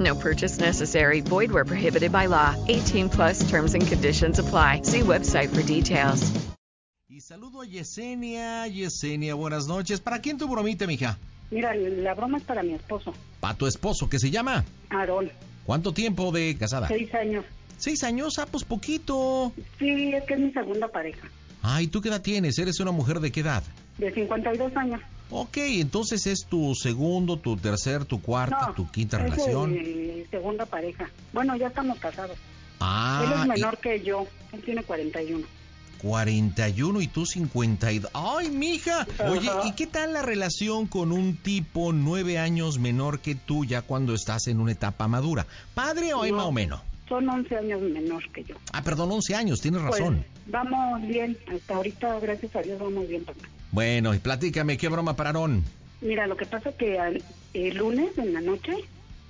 No purchase necessary. Void where prohibited by law. 18 plus terms and conditions apply. See website for details. Y saludo a Yesenia. Yesenia, buenas noches. ¿Para quién tu bromita, mija? Mira, la broma es para mi esposo, Para tu esposo, ¿qué se llama? Aarón, ¿Cuánto tiempo de casada? seis años. Seis años, ah, pues poquito. Sí, es que es mi segunda pareja, Ay, ¿tú qué edad tienes? ¿Eres una mujer de qué edad? de 52 años. Ok, entonces es tu segundo, tu tercer, tu cuarta, No, tu quinta es relación. mi segunda pareja. Bueno, ya estamos casados. Ah, Él es y- menor que yo, él tiene 41. 41 y tú 52. ¡Ay, mija! Oye. ¿y qué tal la relación con un tipo nueve años menor que tú ya cuando estás en una etapa madura? ¿Padre o hay No. más o menos? Son 11 años menor que yo. Ah, perdón, 11 años, tienes Pues, razón. vamos bien, hasta ahorita, gracias a Dios, vamos bien. papá. Bueno, y platícame, ¿qué broma para Aarón? Mira, lo que pasa que al- el lunes en la noche,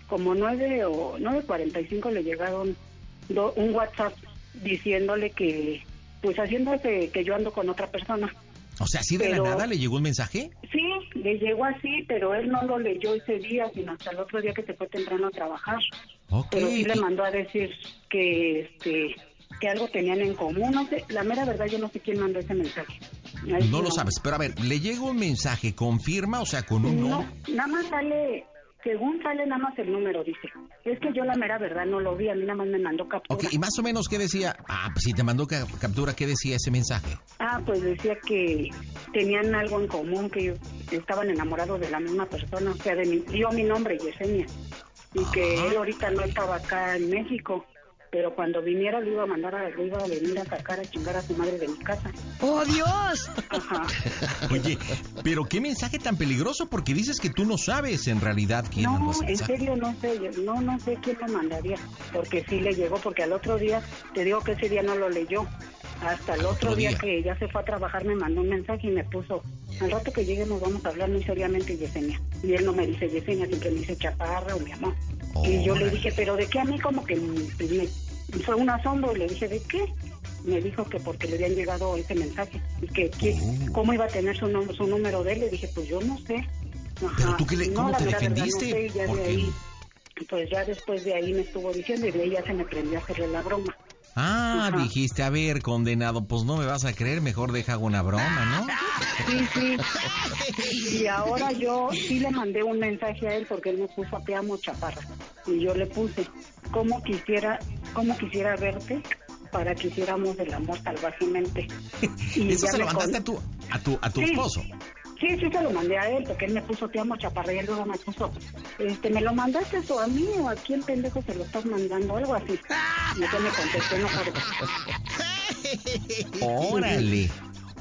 como 9 o 9.45 le llegaron do- un WhatsApp diciéndole que, pues haciéndose que yo ando con otra persona. O sea, ¿así de Pero- la nada le llegó un mensaje? Sí, le llegó así, pero él no lo leyó ese día, sino hasta el otro día que se fue temprano a trabajar. Ok. Pero sí le mandó a decir que este que algo tenían en común, no sé, la mera verdad yo no sé quién mandó ese mensaje. No lo sabes, pero a ver, le llega un mensaje, confirma, o sea, con un No, no. nada más sale, según sale nada más el número, dice. Es que yo la mera verdad no lo vi, a mí nada más me mandó captura. Ok, y más o menos, ¿qué decía? Ah, pues si te mandó ca- captura, ¿qué decía ese mensaje? Ah, pues decía que tenían algo en común, que estaban enamorados de la misma persona, o sea, de mi, dio mi nombre, Yesenia, y que él ahorita no estaba acá en México, pero cuando viniera lo iba a mandar a, lo iba a venir a sacar a chingar a su madre de mi casa. ¡Oh, Dios! Ajá. Oye, pero qué mensaje tan peligroso porque dices que tú no sabes en realidad quién mandó No, ese en mensaje. serio no sé, yo- no, no sé quién lo mandaría, porque sí le llegó, porque al otro día, te digo que ese día no lo leyó, hasta el otro, día, día. que ya se fue a trabajar me mandó un mensaje y me puso, al rato que lleguemos vamos a hablar muy seriamente, Yesenia, y él no me dice Yesenia, siempre me dice chaparra o mi amor, y yo le dije, pero ¿de qué a mí? Como que pues, me, fue un asombro, y le dije, ¿de qué? Me dijo que porque le habían llegado ese mensaje, y que, que- Oh. cómo iba a tener su, nom- su número de él, le dije, pues yo no sé. Pero Ajá. tú qué le- No, ¿cómo la te mera verdad, no defendiste? sé, y ya de ahí, pues ya después de ahí me estuvo diciendo y de ahí ya se me prendió a hacerle la broma. Ah, Ajá. dijiste, a ver, condenado, pues no me vas a creer, mejor deja una broma, ¿no? Sí, sí. Y ahora yo sí le mandé un mensaje a él porque él me puso te amo chaparra. Y yo le puse, ¿cómo quisiera, cómo quisiera verte para que hiciéramos el amor salvajemente? Y Eso se lo mandaste con- a tu, a tu, a tu Sí. esposo. Sí, sí se lo mandé a él porque él me puso te amo chaparra y él luego me puso, este, ¿me lo mandaste eso a mí o a quién pendejo se lo estás mandando? Algo así. Y yo me contesté, no cargo. Órale.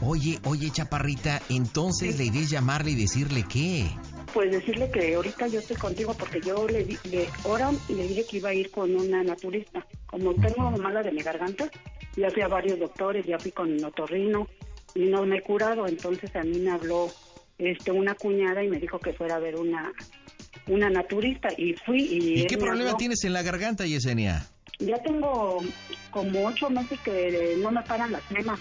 Oye, oye, chaparrita, entonces la idea es llamarle y decirle qué. Pues decirle que ahorita yo estoy contigo porque yo le, di- le ahora le dije que iba a ir con una naturista. Como tengo mala de mi garganta, ya fui a varios doctores, ya fui con otorrino y no me he curado. Entonces a mí me habló este una cuñada y me dijo que fuera a ver una una naturista y fui y, ¿Y él qué problema habló. tienes en la garganta, Yesenia? Ya tengo como ocho meses que no me paran las flemas.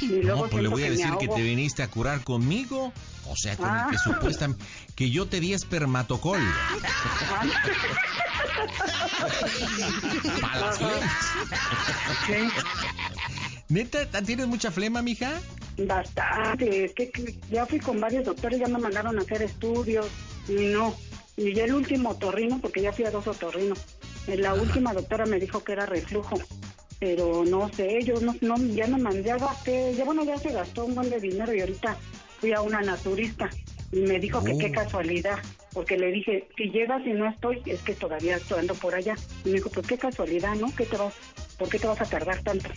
Y luego No, pues le voy a decir que te viniste a curar conmigo. O sea, con Ah. el que supuestamente que yo te di espermatocol. Para las flemas. ¿Neta, tienes mucha flema, mija? Bastante, es que, que ya fui con varios doctores, ya me mandaron a hacer estudios y no. Y ya el último otorrino, porque ya fui a dos otorrinos, eh, la última doctora me dijo que era reflujo. pero no sé, yo no, no ya me mandé, ya gasté, ya bueno, ya se gastó un buen de dinero y ahorita fui a una naturista y me dijo que qué Oh. casualidad, porque le dije, si llegas y no estoy, es que todavía estoy ando por allá. Y me dijo, pues qué casualidad, ¿no? ¿Qué te vas, ¿Por qué te vas a tardar tanto?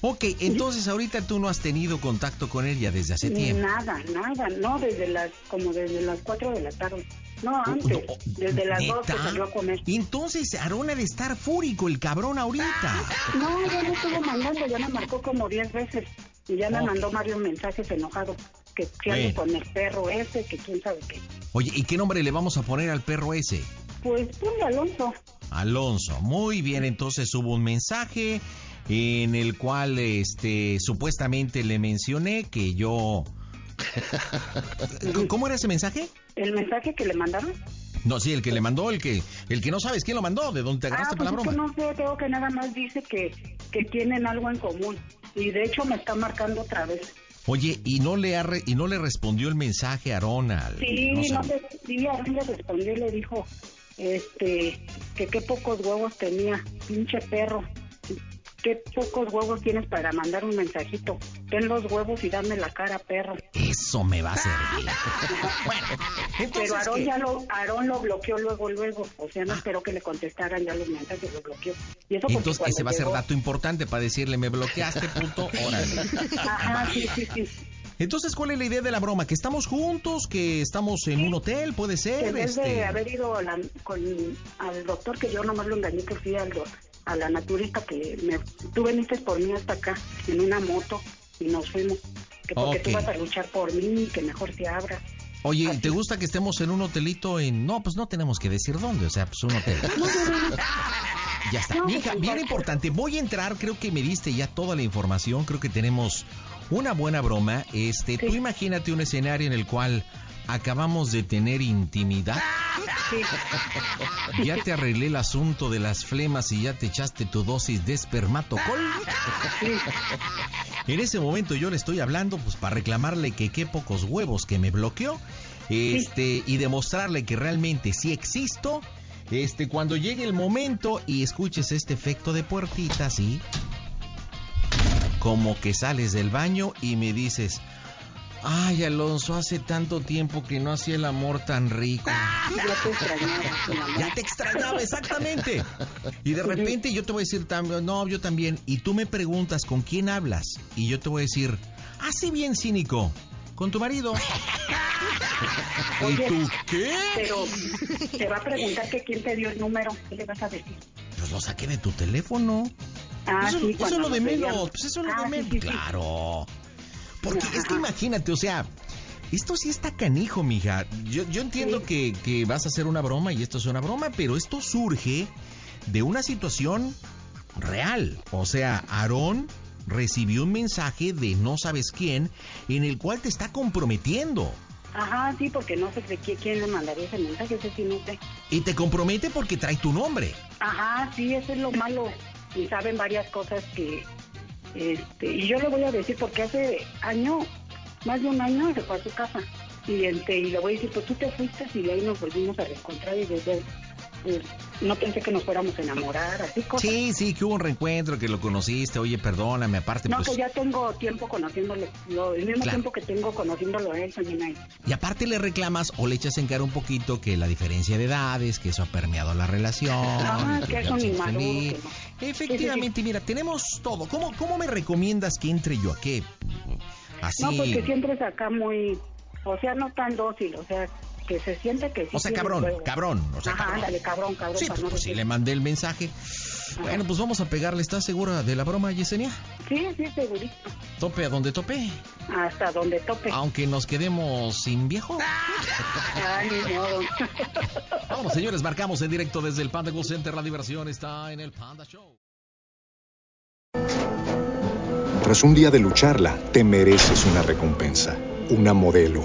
Ok, entonces ahorita tú no has tenido contacto con ella desde hace tiempo. Nada, nada, no, desde las, como desde las 4 de la tarde. No, Uh, antes, no, desde las 2 que ¿neta? salió a comer. Entonces Aarón ha de estar fúrico el cabrón ahorita. No, ya me estuvo mandando, ya me marcó como 10 veces. Y ya me mandó varios mensajes enojados. Que, que ando Bueno. con el perro ese, que quién sabe qué. Oye, ¿y qué nombre le vamos a poner al perro ese? Pues ponle Alonso. Alonso. Muy bien, entonces hubo un mensaje en el cual este supuestamente le mencioné que yo ¿Cómo era ese mensaje? El mensaje que le mandaron. No, sí, el que le mandó, el que el que no sabes quién lo mandó, de dónde te Ah, agarraste pues para la es que broma. no sé, tengo que nada más dice que, que tienen algo en común. Y de hecho me está marcando otra vez. Oye, y no le ha re- y no le respondió el mensaje a al Sí, no no, sé. sé, sí, a mí le respondió y le dijo, este, que qué pocos huevos tenía, pinche perro. Qué pocos huevos tienes para mandar un mensajito. Ten los huevos y dame la cara, perro. Eso me va a servir. bueno, Pero Aarón ¿qué? ya lo, Aarón lo bloqueó luego, luego. O sea, no esperó que le contestaran ya los mensajes, lo bloqueó. Y eso Entonces ese va a ser dato importante para decirle me bloqueaste, puto, órale. Ajá, sí, sí, sí. Entonces, ¿cuál es la idea de la broma? ¿Que estamos juntos? ¿Que estamos en un hotel? ¿Puede ser? en vez de haber ido la- con, al doctor, que yo nomás lo engañé que fui al, a la naturista, que me, tú veniste por mí hasta acá, en una moto, y nos fuimos. Que porque tú Ok. vas a luchar por mí, que mejor se abra. Oye, Así. ¿te gusta que estemos en un hotelito en... No, pues no tenemos que decir dónde, o sea, pues un hotel. Ya está. No, Mija, bien importante, voy a entrar, creo que me diste ya toda la información, creo que tenemos una buena broma. Este, tú Sí. imagínate un escenario en el cual acabamos de tener intimidad. Sí, Ya te arreglé el asunto de las flemas y ya te echaste tu dosis de espermatocol. sí. En ese momento yo le estoy hablando pues para reclamarle que qué pocos huevos que me bloqueó. Este, y demostrarle que realmente sí existo. Este, cuando llegue el momento y escuches este efecto de puertita así, como que sales del baño y me dices, ay Alonso, hace tanto tiempo que no hacía el amor tan rico. Ya te extrañaba. Ya te extrañaba, exactamente. Y de repente yo te voy a decir también, no, yo también. Y tú me preguntas con quién hablas. Y yo te voy a decir, así bien cínico, con tu marido. ¿Y Oye, tú qué? Pero te va a preguntar que quién te dio el número. ¿Qué le vas a decir? Pues lo saqué de tu teléfono. Ah, eso, sí, eso es lo de nos menos. Pues eso es lo Ah, de menos. sí, sí. Claro. Porque es que Ajá. imagínate, o sea, esto sí está canijo, mija. Yo, yo entiendo Sí. que, que vas a hacer una broma y esto es una broma, pero esto surge de una situación real. O sea, Aarón recibió un mensaje de no sabes quién en el cual te está comprometiendo. Ajá, sí, porque no sé de quién, quién le mandaría ese mensaje, ese sí no sé. Y te compromete porque trae tu nombre. Ajá, sí, eso es lo malo. Y saben varias cosas que... Este, y yo le voy a decir, porque hace año, más de un año, se fue a su casa. Y, este, y le voy a decir, pues tú te fuiste y de ahí nos volvimos a reencontrar y desde pues, no pensé que nos fuéramos a enamorar, así cosas. Sí, sí, que hubo un reencuentro, que lo conociste. Oye, perdóname, aparte, No, pues. que ya tengo tiempo conociéndolo, lo- el mismo Claro. tiempo que tengo conociéndolo a él también ahí. Y aparte le reclamas o le echas en cara un poquito que la diferencia de edades, que eso ha permeado la relación. Ah, que ya es un te inmaduro, feliz. que no. Efectivamente, mira, tenemos todo. ¿Cómo, ¿Cómo me recomiendas que entre yo? ¿A qué? Así. No, porque siempre es acá muy, o sea, no tan dócil, o sea, que se siente que sí O sea, cabrón, cabrón, o sea, Ajá, cabrón. ándale, cabrón, cabrón. Sí, pues, no pues le mandé el mensaje. Bueno, pues vamos a pegarle. ¿Estás segura de la broma, Yesenia? Sí, sí, segurito. Tope a donde tope. Hasta donde tope. Aunque nos quedemos sin viejo. Ay, ni modo. Vamos, señores, marcamos en directo desde el Panda Cool Center. La diversión está en el Panda Show. Tras un día de lucharla, te mereces una recompensa, una modelo,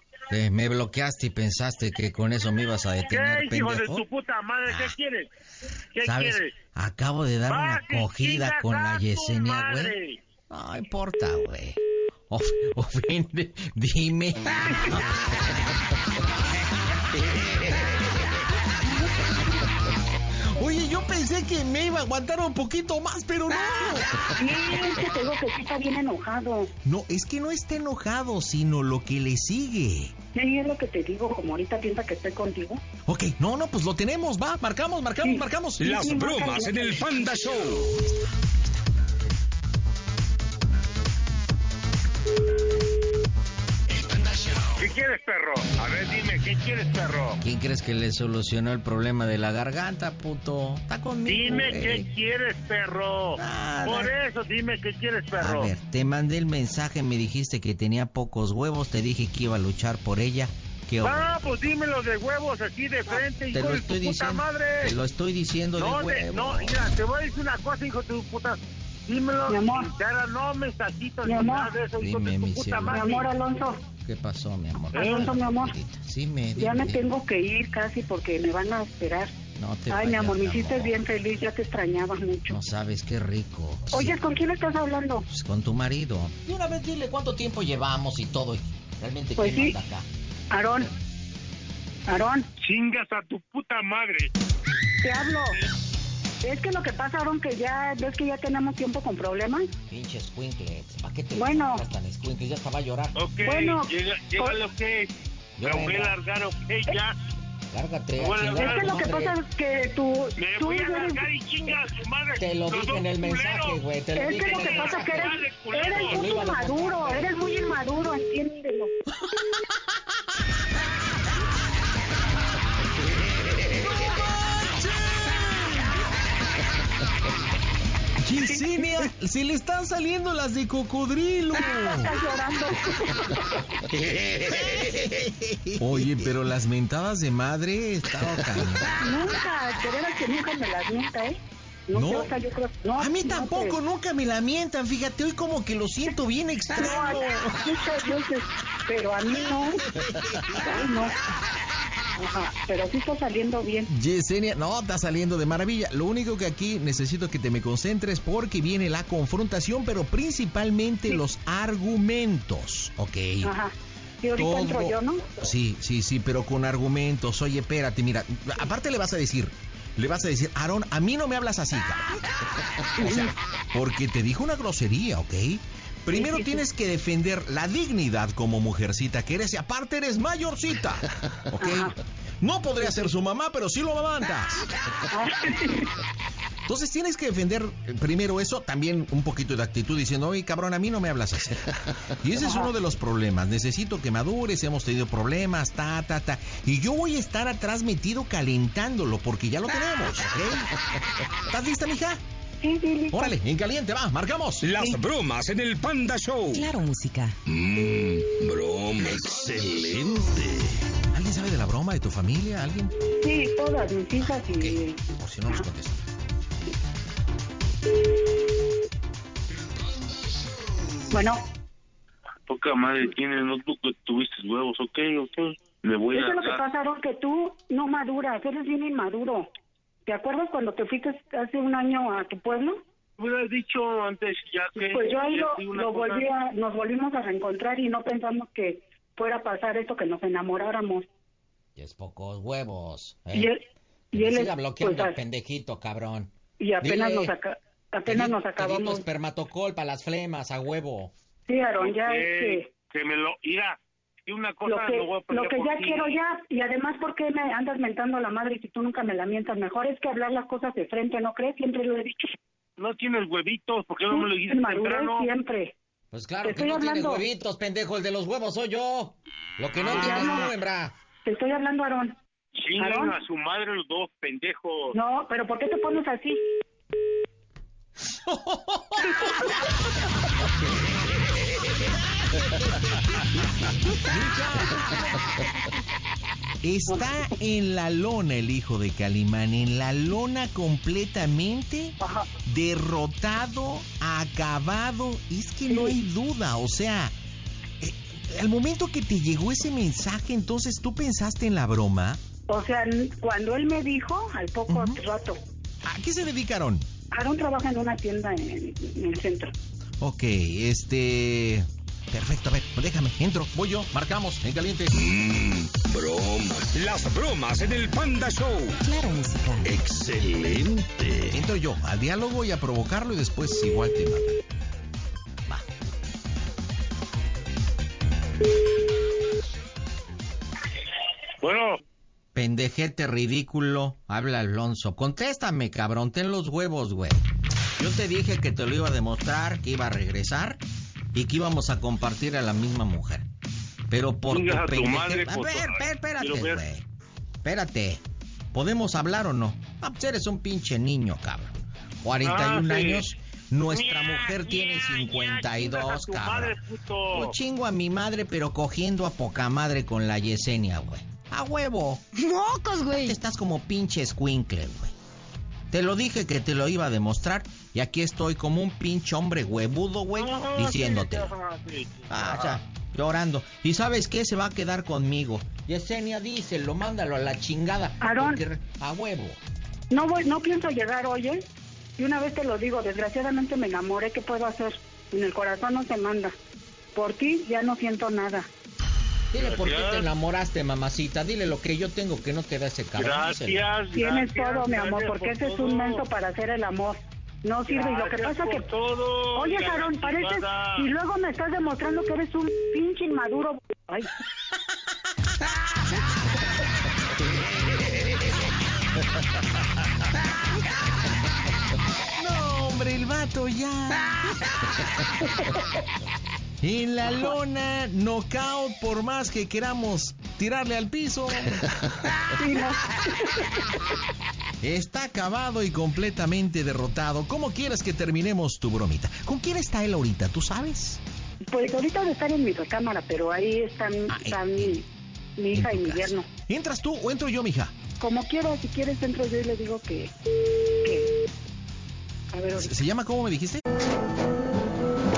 Te- me bloqueaste y pensaste que con eso me ibas a detener, ¿Qué, hijo de pendejo. tu puta madre? ¿Qué Ah. quieres? ¿Qué ¿Sabes? quieres? Acabo de dar una cogida con la Yesenia, güey. No importa, güey. Of- ofende, dime. pensé que me iba a aguantar un poquito más, pero no. Sí, es que te digo que sí está bien enojado. No, es que no está enojado, sino lo que le sigue. Sí, es lo que te digo, como ahorita piensa que estoy contigo. Ok, no, no, pues lo tenemos, va, marcamos, marcamos, Sí. marcamos. Las Sí, bromas en el Panda Show. ¿Qué quieres, perro? A ver, dime, ¿qué quieres, perro? ¿Quién crees que le solucionó el problema de la garganta, puto? Está conmigo. Dime güey. qué quieres, perro. Nada. Por eso, dime qué quieres, A perro. ver, te mandé el mensaje, me dijiste que tenía pocos huevos, te dije que iba a luchar por ella. ¿Qué Ah, pues dímelo de huevos así de frente, Te hijo lo de estoy tu puta diciendo. madre. Te lo estoy diciendo No, de de- huevo. no, mira, te voy a decir una cosa, hijo de tu puta. Dímelo Mi amor. sincera, no mensajitos Mi ni nada de eso, hijo Dime, de tu mi puta cielo. Mi madre. amor, Alonso, ¿Qué pasó, mi amor? Alonso, mi amor. Sí, me ya me tengo que ir casi porque me van a esperar. No te Ay, mi amor, me hiciste amor. bien feliz, ya te extrañaba mucho. No sabes qué rico. Oye, Sí, ¿con quién estás hablando? pues, con tu marido. Y una vez dile cuánto tiempo llevamos y todo. Realmente Pues quién sí. acá. Aarón, Aarón, Chingas a tu puta madre. te hablo. Es que lo que pasa, que ya, ves que ya tenemos tiempo con problemas. Pinches. ¿Para qué te Bueno. tan? Ya estaba a llorar. Ok, Bueno, llega, llega por- lo que me voy a largar, ok, ya. Lárgate. a Bueno, chingar Es a que tu lo que madre. pasa es que tú, Me tú voy a eres, largar y chingas a su madre. Te lo Los dije dos en el mensaje, culeros. güey. Te lo es dije que en lo el que pasa es que mensaje. eres, eres muy inmaduro, eres muy inmaduro, entiéndelo. Yesenia, se le están saliendo las de cocodrilo. Oye, pero las mentadas de madre estaban Nunca, de veras que nunca me las mienta, ¿eh? No, No. sé, o sea, yo creo, no, A mí no tampoco, te- nunca me la mientan. Fíjate, hoy como que lo siento bien No, extraño. muchas veces, pero a mí no. Ay, no. Ajá, pero sí está saliendo bien. Yesenia, no, está saliendo de maravilla. Lo único que aquí necesito que te me concentres porque viene la confrontación, pero principalmente los argumentos, ¿ok? Ajá. Y ahorita entro yo, ¿no? Sí, sí, sí, pero con argumentos. Oye, espérate, mira, aparte le vas a decir, le vas a decir, Aarón, a mí no me hablas así, cabrón. O sea, porque te dijo una grosería, ¿ok? Primero sí, sí. tienes que defender la dignidad como mujercita que eres y aparte eres mayorcita, ¿ok? Ajá. No podría ser su mamá, pero sí lo amamantas. Entonces tienes que defender eh, primero eso, también un poquito de actitud diciendo, oye cabrón, a mí no me hablas así. Y ese es uno de los problemas. Necesito que madures, hemos tenido problemas, ta, ta, ta. Y yo voy a estar atrás metido calentándolo porque ya lo tenemos, ¿ok? ¿Estás lista, mija? Sí, sí, listo. Órale, en caliente, va, marcamos. Las bromas en el Panda Show. Claro, música. Mmm, broma excelente. ¿Alguien sabe de la broma de tu familia? ¿Alguien? Sí, todas mis hijas y... Ok, Por si no nos contestan. Bueno, Poca madre tienes, no tú que tuviste huevos, ok, ok. Le voy eso a es lo que dar. pasa, Aarón, que tú no maduras, eres bien inmaduro. ¿Te acuerdas cuando te fuiste hace un año a tu pueblo? hubieras dicho antes ya que... Pues yo ahí lo, lo volví a, nos volvimos a reencontrar y no pensamos que fuera a pasar esto, que nos enamoráramos. Y es pocos huevos. ¿eh? Y él, y él Siga es- bloqueando pues, al pendejito, cabrón. y apenas Dile. nos aca- apenas Pedí- nos acabamos. espermatocol para las flemas, a huevo. Sí, Aarón, ya Ok, es que que me lo... Mira, Y una Lo cosa que, lo voy a lo que ya ti. quiero ya, y además, ¿por qué me andas mentando a la madre si tú nunca me la mientas? Mejor es que hablar las cosas de frente, ¿no crees? Siempre lo he dicho. No tienes huevitos, ¿por qué no me lo dijiste temprano? siempre. Pues claro Te que estoy no tienes hablando. huevitos, pendejo. El de los huevos soy yo. Lo que no Ah, tienes no. hembra. Te estoy hablando, Aarón. ¿Aarón? a su madre los dos pendejos. No, pero ¿por qué te pones así? Está en la lona el hijo de Calimán, en la lona completamente Ajá. derrotado, acabado. Es que no hay duda, o sea, eh, al momento que te llegó ese mensaje, entonces tú pensaste en la broma. O sea, cuando él me dijo, al poco Ujú. rato, ¿A qué se dedicaron? Aarón trabaja en una tienda en, en el centro. Ok, este... Perfecto, a ver, déjame, entro, voy yo, marcamos, en caliente. Mmm, bromas. Las bromas en el Panda Show. Claro, música. Excelente. Entro yo al diálogo y a provocarlo y después igual te matan. Va. Bueno, Pendejete ridículo, habla Alonso. Contéstame, cabrón, ten los huevos, güey. Yo te dije que te lo iba a demostrar, que iba a regresar y que íbamos a compartir a la misma mujer. Pero por tu a tu pendeje- madre, A ver, espé- espérate, ver. güey. Espérate. ¿Podemos hablar o no? Ah, pues eres un pinche niño, cabrón. 41 Ah, sí. años. Nuestra mujer tiene ña, ña, 52, chingas a tu cabrón. Yo chingo a mi madre, pero cogiendo a poca madre con la Yesenia, güey. A huevo. ¡Mocos, güey! Te estás como pinche squinkle, güey. Te lo dije que te lo iba a demostrar y aquí estoy como un pinche hombre huevudo, güey, diciéndote. sí, ajá, sí, sí. Ah, o sea, llorando. ¿Y sabes qué? Se va a quedar conmigo. Yesenia, díselo, mándalo a la chingada. Aarón. porque- A huevo. No voy, no pienso llegar hoy, ¿eh? Y una vez te lo digo, desgraciadamente me enamoré, ¿qué puedo hacer? En el corazón no se manda. Por ti ya no siento nada. Dile por qué te enamoraste, mamacita. Dile lo que yo tengo que no te da ese cabrón. Gracias. Tienes gracias, todo, mi amor, porque por ese es un menso para hacer el amor. No sirve. Y lo que pasa que... todo. Oye, la Aarón, pareces... Y luego me estás demostrando que eres un pinche inmaduro. Ay, No, hombre, el vato ya. En la lona, knockout por más que queramos tirarle al piso. Está acabado y completamente derrotado. ¿Cómo quieres que terminemos tu bromita? ¿Con quién está él ahorita? ¿Tú sabes? Pues ahorita estar en mi recámara, pero ahí están, Ah, están en- mi, hija y mi yerno. ¿Entras tú o entro yo, mija? Como quiera, si quieres entro yo y le digo que... que... A ver, ¿Se, se llama cómo me dijiste?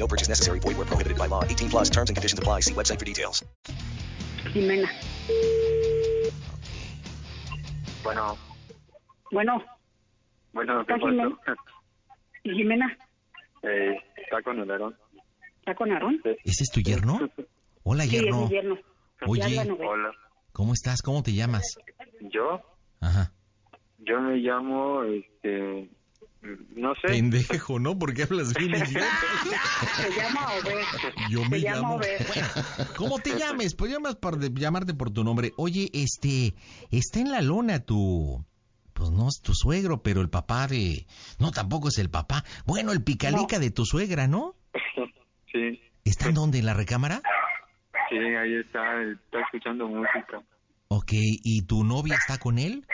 No purchase necessary. Void where prohibited by law. 18 plus terms and conditions apply. See website for details. Jimena. Bueno, Bueno, bueno, ¿qué ¿Está Jimena? Jimena? Eh, ¿Está con el Aarón? ¿Está con Aarón? ¿Ese es tu yerno? Hola, Sí, es yerno. mi yerno. Oye. Ya la novela. Hola. ¿Cómo estás? ¿Cómo te llamas? ¿Yo? Ajá. Yo me llamo, este... No sé. Pendejo, ¿no? Porque hablas bien idiota. Se llama Obed. Yo me Se llama llamo. Obed. Bueno, ¿cómo te llames? Pues llamas para de- llamarte por tu nombre. Oye, este, está en la lona tu, pues no es tu suegro, pero el papá de, no tampoco es el papá. Bueno, el picalica de tu suegra, ¿no? Sí, ¿Está en dónde? ¿En la recámara? sí, ahí está, está escuchando música. Ok, ¿y tu novia está con él?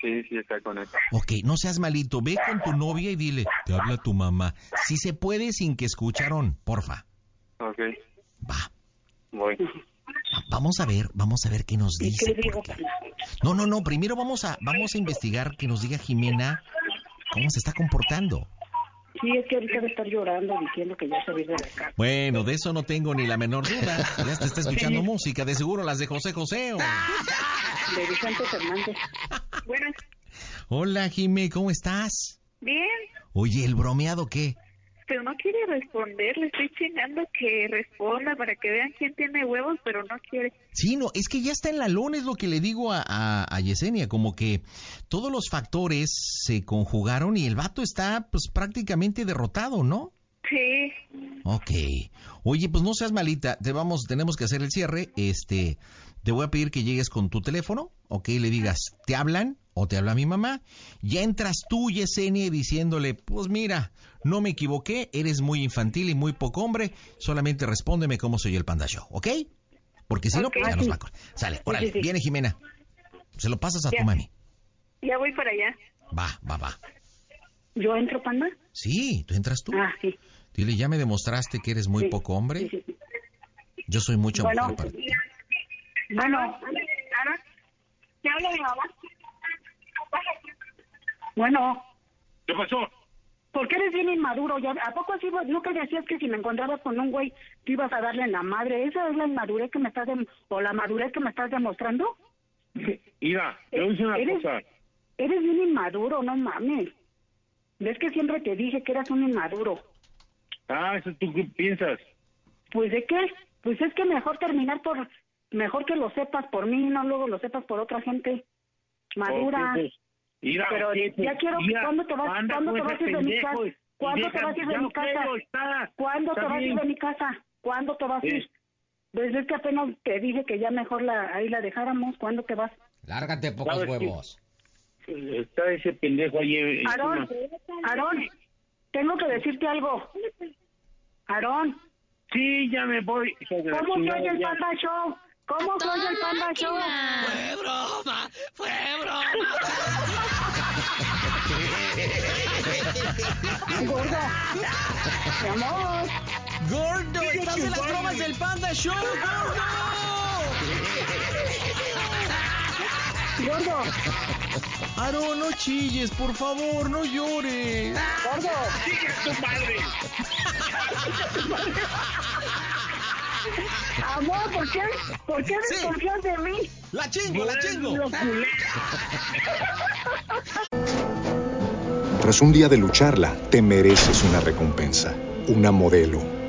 Sí, sí, está con él. Ok, no seas malito, ve con tu novia y dile, te habla tu mamá. Si se puede sin que escucharon, porfa. Ok, Va. voy. Vamos a ver, vamos a ver qué nos ¿Y dice. qué digo? porque- No, no, no, primero vamos a vamos a investigar que nos diga Jimena cómo se está comportando. Sí, es que ahorita debe estar llorando diciendo que ya se va a ir de la casa. Bueno, de eso no tengo ni la menor duda. Ya te está escuchando música, de seguro las de José José. o- De Vicente Fernández. Buenas. Hola, Jime, ¿cómo estás? Bien. Oye, ¿el bromeado qué? Pero no quiere responder. Le estoy chingando que responda para que vean quién tiene huevos, pero no quiere. Sí, no, es que ya está en la lona, es lo que le digo a, a, a Yesenia, como que todos los factores se conjugaron y el vato está pues prácticamente derrotado, ¿no? Sí. Ok. Oye, pues no seas malita, te vamos, tenemos que hacer el cierre. Este, te voy a pedir que llegues con tu teléfono, ok, le digas, ¿te hablan? O te habla mi mamá. Ya entras tú, Yesenia, diciéndole, pues mira, no me equivoqué, eres muy infantil y muy poco hombre, solamente respóndeme cómo soy el Panda Show, ¿ok? Porque si no, pues ya nos va a Sale, órale, sí, sí. viene Jimena. Se lo pasas a Ya. tu mami. Ya voy para allá. Va, va, va. ¿Yo entro, panda? Sí, tú entras tú. Ah, sí. Dile, ya me demostraste que eres muy poco hombre. sí, sí, sí. Yo soy mucho Bueno. mujer para ti. Bueno, ¿qué habla mi mamá? bueno. ¿Qué pasó? ¿Por qué eres bien inmaduro? ¿Ya, ¿A poco así te decías que si me encontrabas con un güey te ibas a darle en la madre? ¿Esa es la inmadurez que me estás o la madurez que me estás demostrando? Mira, te voy a decir una ¿Eres- cosa. Eres bien inmaduro, no mames. ¿Ves que siempre te dije que eras un inmaduro? Ah, eso tú qué piensas. Pues de qué? Pues es que mejor terminar por... Mejor que lo sepas por mí, no luego lo sepas por otra gente. Madura. Ok, pues, mira, Pero pues, ya quiero... mira, ¿Cuándo te vas, ¿cuándo con te vas a ir de mi casa? ¿Cuándo te vas a ir de mi casa? ¿Cuándo te vas a ir de mi casa? ¿Cuándo te vas a ir? Pues es que apenas te dije que ya mejor la, ahí la dejáramos. ¿Cuándo te vas? Lárgate, pocos huevos. Está ese pendejo ahí. eh, Aarón, encima. Aarón, tengo que decirte algo. Aarón, Sí, ya me voy. ¿cómo se oye el. Panda Show? ¿Cómo oye el Panda Show? broma! ¡Fue Gordo, mi amor. ¡Gordo! ¡Estás en las bromas del Panda Show, Gordo, Aaron, no chilles, por favor, no llores. gordo. ¡Sigue tu madre! Amor, ¿por qué? ¿Por qué Sí. desconfías de mí? ¡La chingo, la chingo! Tras un día de lucharla, te mereces una recompensa, una modelo,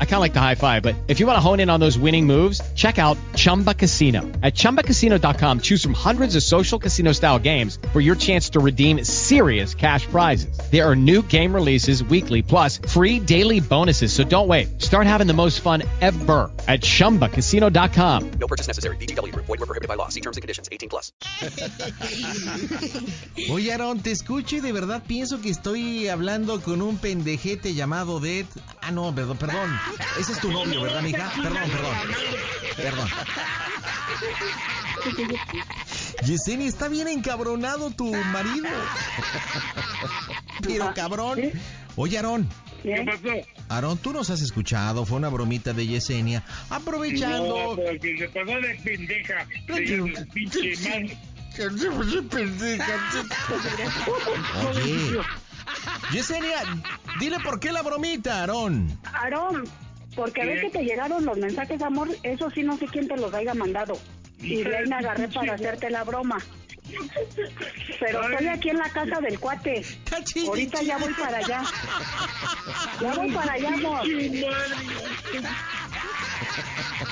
I kind of like the high five, but if you want to hone in on those winning moves, check out Chumba Casino. At chumbacasino.com, choose from hundreds of social casino style games for your chance to redeem serious cash prizes. There are new game releases weekly, plus free daily bonuses. So don't wait. Start having the most fun ever at chumbacasino.com. No purchase necessary. VGW Group. Void were prohibited by law. See terms and conditions. 18 plus. Oye, Aaron, te escucho y de verdad pienso que estoy hablando con un pendejete llamado Dead. Ah, no, perdón, perdón. Ese es tu novio, ¿verdad, mija? Perdón, perdón. Perdón. Yesenia, está bien encabronado tu marido. Pero cabrón. Oye, Aarón. ¿Qué pasó? Aarón, tú nos has escuchado, fue una bromita de Yesenia. Aprovechando. No, pero que se pasó de pendeja. De pinche man. Oye. Yesenia, dile por qué la bromita, Aarón. Aarón, porque a ¿Qué? veces te llegaron los mensajes, amor, eso sí no sé quién te los haya mandado. Y de ahí me agarré para hacerte la broma. Pero estoy aquí en la casa del cuate. Ahorita ya voy para allá. Ya voy para allá, amor.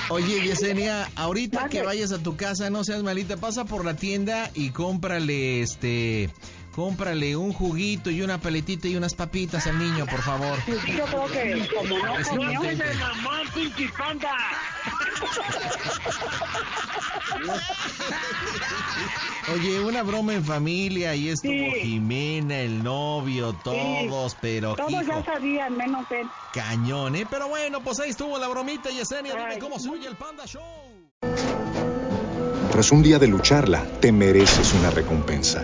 Oye, Yesenia, ahorita que vayas a tu casa, no seas malita, pasa por la tienda y cómprale este cómprale un juguito y una paletita y unas papitas al niño, por favor. Yo creo que como no comió... mamón, Pinky Panda! Oye, una broma en familia y estuvo Sí. Jimena, el novio, todos, pero Todos hijo, ya sabían, menos él. cañón, ¿eh? Pero bueno, pues ahí estuvo la bromita, Yesenia, dime Ay. cómo se oye el Panda Show. Tras un día de lucharla, te mereces una recompensa,